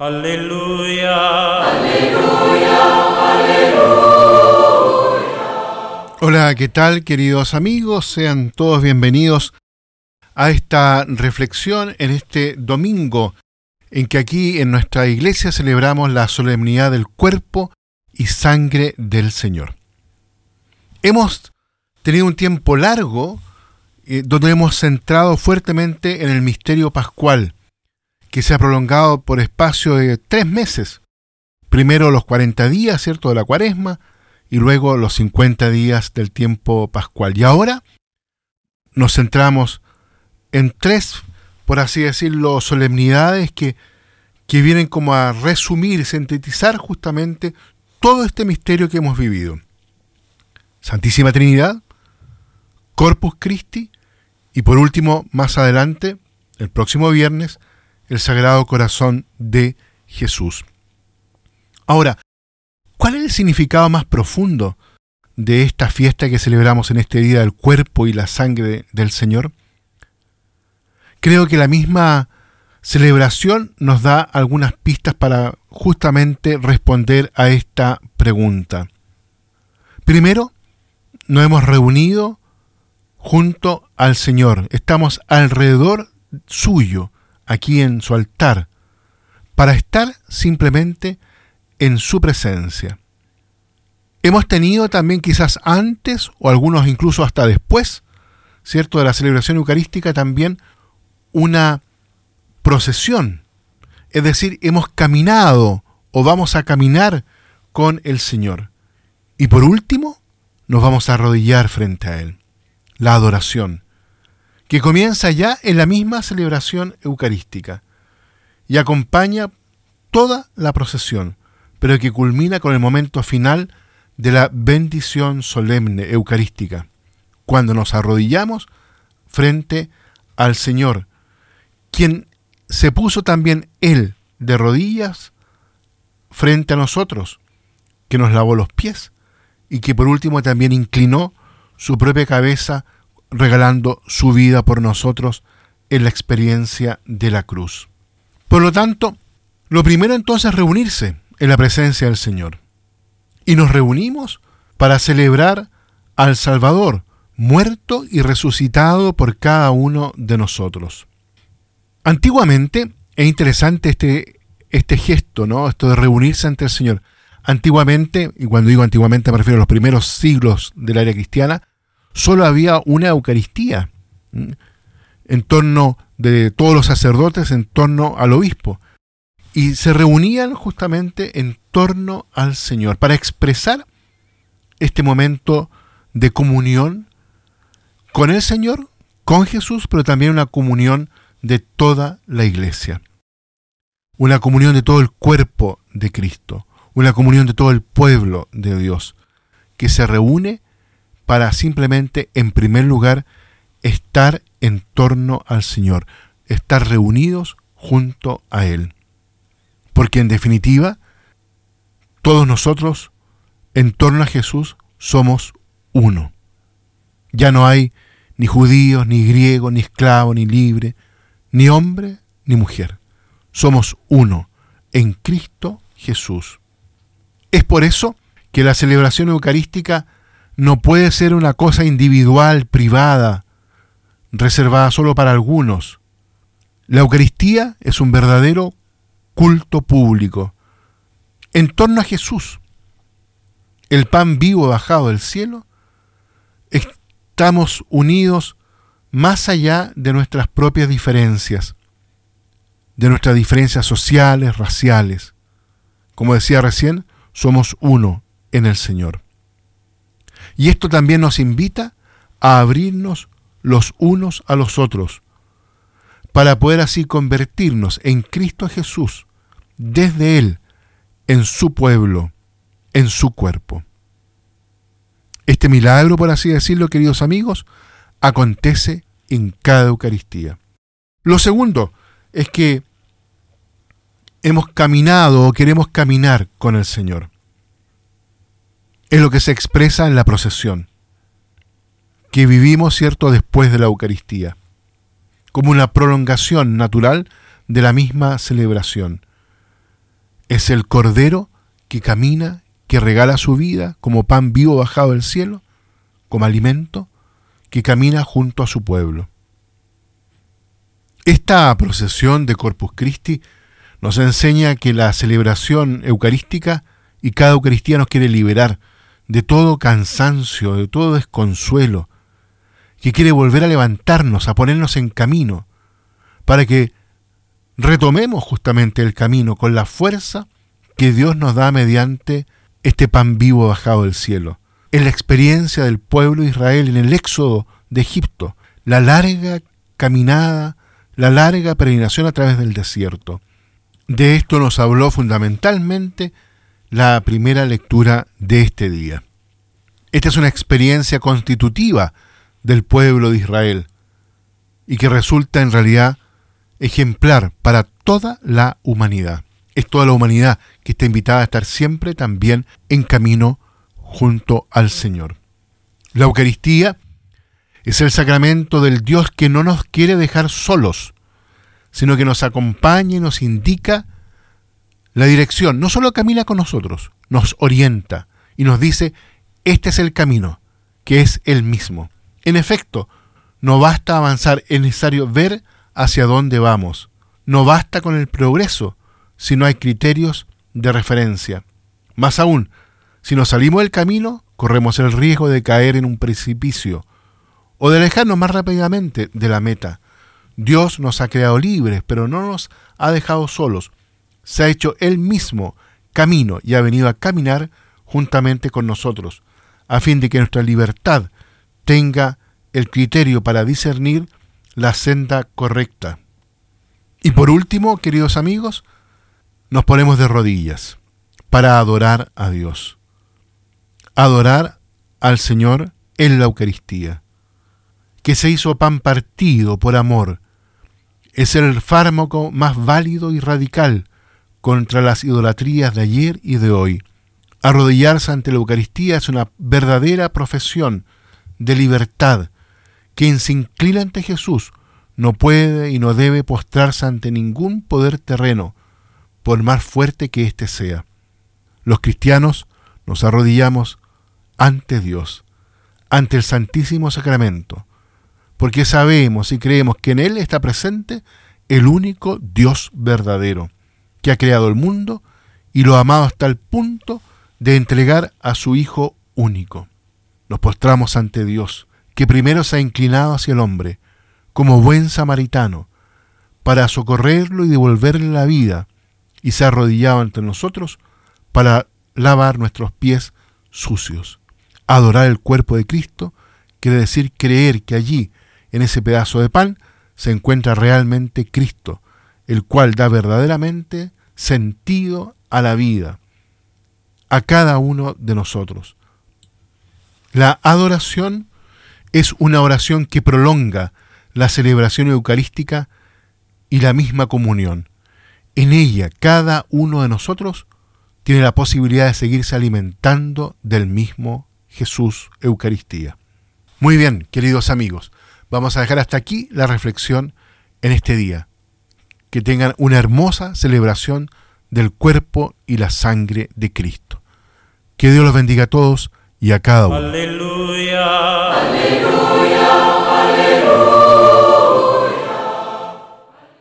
Aleluya. Aleluya. Aleluya. Hola, ¿qué tal queridos amigos? Sean todos bienvenidos a esta reflexión en este domingo en que aquí en nuestra iglesia celebramos la solemnidad del cuerpo y sangre del Señor. Hemos tenido un tiempo largo eh, donde hemos centrado fuertemente en el misterio pascual, que se ha prolongado por espacio de tres meses. Primero los 40 días, ¿cierto?, de la cuaresma, y luego los 50 días del tiempo pascual. Y ahora nos centramos en tres, por así decirlo, solemnidades que, que vienen como a resumir sintetizar justamente todo este misterio que hemos vivido. Santísima Trinidad, Corpus Christi y por último, más adelante, el próximo viernes, el Sagrado Corazón de Jesús. Ahora, ¿cuál es el significado más profundo de esta fiesta que celebramos en este día del cuerpo y la sangre del Señor? Creo que la misma celebración nos da algunas pistas para justamente responder a esta pregunta. Primero, nos hemos reunido junto al Señor, estamos alrededor suyo, aquí en su altar, para estar simplemente en su presencia. Hemos tenido también quizás antes, o algunos incluso hasta después, ¿cierto?, de la celebración eucarística también una procesión. Es decir, hemos caminado o vamos a caminar con el Señor. Y por último, nos vamos a arrodillar frente a Él. La adoración que comienza ya en la misma celebración eucarística y acompaña toda la procesión, pero que culmina con el momento final de la bendición solemne eucarística, cuando nos arrodillamos frente al Señor, quien se puso también Él de rodillas frente a nosotros, que nos lavó los pies y que por último también inclinó su propia cabeza regalando su vida por nosotros en la experiencia de la cruz. Por lo tanto, lo primero entonces es reunirse en la presencia del Señor. Y nos reunimos para celebrar al Salvador, muerto y resucitado por cada uno de nosotros. Antiguamente, es interesante este, este gesto, ¿no? Esto de reunirse ante el Señor. Antiguamente, y cuando digo antiguamente me refiero a los primeros siglos de la era cristiana, solo había una Eucaristía en torno de todos los sacerdotes, en torno al obispo. Y se reunían justamente en torno al Señor para expresar este momento de comunión con el Señor, con Jesús, pero también una comunión de toda la iglesia. Una comunión de todo el cuerpo de Cristo, una comunión de todo el pueblo de Dios, que se reúne para simplemente, en primer lugar, estar en torno al Señor, estar reunidos junto a Él. Porque en definitiva, todos nosotros, en torno a Jesús, somos uno. Ya no hay ni judíos, ni griegos, ni esclavo, ni libre, ni hombre, ni mujer. Somos uno en Cristo Jesús. Es por eso que la celebración eucarística no puede ser una cosa individual, privada, reservada solo para algunos. La Eucaristía es un verdadero culto público. En torno a Jesús, el pan vivo bajado del cielo, estamos unidos más allá de nuestras propias diferencias, de nuestras diferencias sociales, raciales. Como decía recién, somos uno en el Señor. Y esto también nos invita a abrirnos los unos a los otros, para poder así convertirnos en Cristo Jesús, desde Él, en su pueblo, en su cuerpo. Este milagro, por así decirlo, queridos amigos, acontece en cada Eucaristía. Lo segundo es que hemos caminado o queremos caminar con el Señor es lo que se expresa en la procesión, que vivimos, ¿cierto?, después de la Eucaristía, como una prolongación natural de la misma celebración. Es el Cordero que camina, que regala su vida como pan vivo bajado del cielo, como alimento, que camina junto a su pueblo. Esta procesión de Corpus Christi nos enseña que la celebración eucarística y cada Eucaristía nos quiere liberar de todo cansancio, de todo desconsuelo, que quiere volver a levantarnos, a ponernos en camino, para que retomemos justamente el camino con la fuerza que Dios nos da mediante este pan vivo bajado del cielo. En la experiencia del pueblo de Israel en el éxodo de Egipto, la larga caminada, la larga peregrinación a través del desierto. De esto nos habló fundamentalmente la primera lectura de este día. Esta es una experiencia constitutiva del pueblo de Israel y que resulta en realidad ejemplar para toda la humanidad. Es toda la humanidad que está invitada a estar siempre también en camino junto al Señor. La Eucaristía es el sacramento del Dios que no nos quiere dejar solos, sino que nos acompaña y nos indica la dirección. No solo camina con nosotros, nos orienta y nos dice, este es el camino, que es el mismo. En efecto, no basta avanzar, es necesario ver hacia dónde vamos. No basta con el progreso si no hay criterios de referencia. Más aún, si nos salimos del camino, corremos el riesgo de caer en un precipicio o de alejarnos más rápidamente de la meta. Dios nos ha creado libres, pero no nos ha dejado solos. Se ha hecho Él mismo camino y ha venido a caminar juntamente con nosotros, a fin de que nuestra libertad tenga el criterio para discernir la senda correcta. Y por último, queridos amigos, nos ponemos de rodillas para adorar a Dios. Adorar al Señor en la Eucaristía, que se hizo pan partido por amor. Es el fármaco más válido y radical contra las idolatrías de ayer y de hoy. Arrodillarse ante la Eucaristía es una verdadera profesión de libertad. Quien se inclina ante Jesús no puede y no debe postrarse ante ningún poder terreno, por más fuerte que éste sea. Los cristianos nos arrodillamos ante Dios, ante el Santísimo Sacramento, porque sabemos y creemos que en Él está presente el único Dios verdadero, que ha creado el mundo y lo ha amado hasta el punto de entregar a su Hijo único. Nos postramos ante Dios, que primero se ha inclinado hacia el hombre, como buen samaritano, para socorrerlo y devolverle la vida, y se ha arrodillado ante nosotros para lavar nuestros pies sucios. Adorar el cuerpo de Cristo quiere decir creer que allí, en ese pedazo de pan, se encuentra realmente Cristo, el cual da verdaderamente sentido a la vida, a cada uno de nosotros. La adoración es una oración que prolonga la celebración eucarística y la misma comunión. En ella cada uno de nosotros tiene la posibilidad de seguirse alimentando del mismo Jesús Eucaristía. Muy bien, queridos amigos, vamos a dejar hasta aquí la reflexión en este día. Que tengan una hermosa celebración del cuerpo y la sangre de Cristo. Que Dios los bendiga a todos y a cada uno. Aleluya. Aleluya. Aleluya.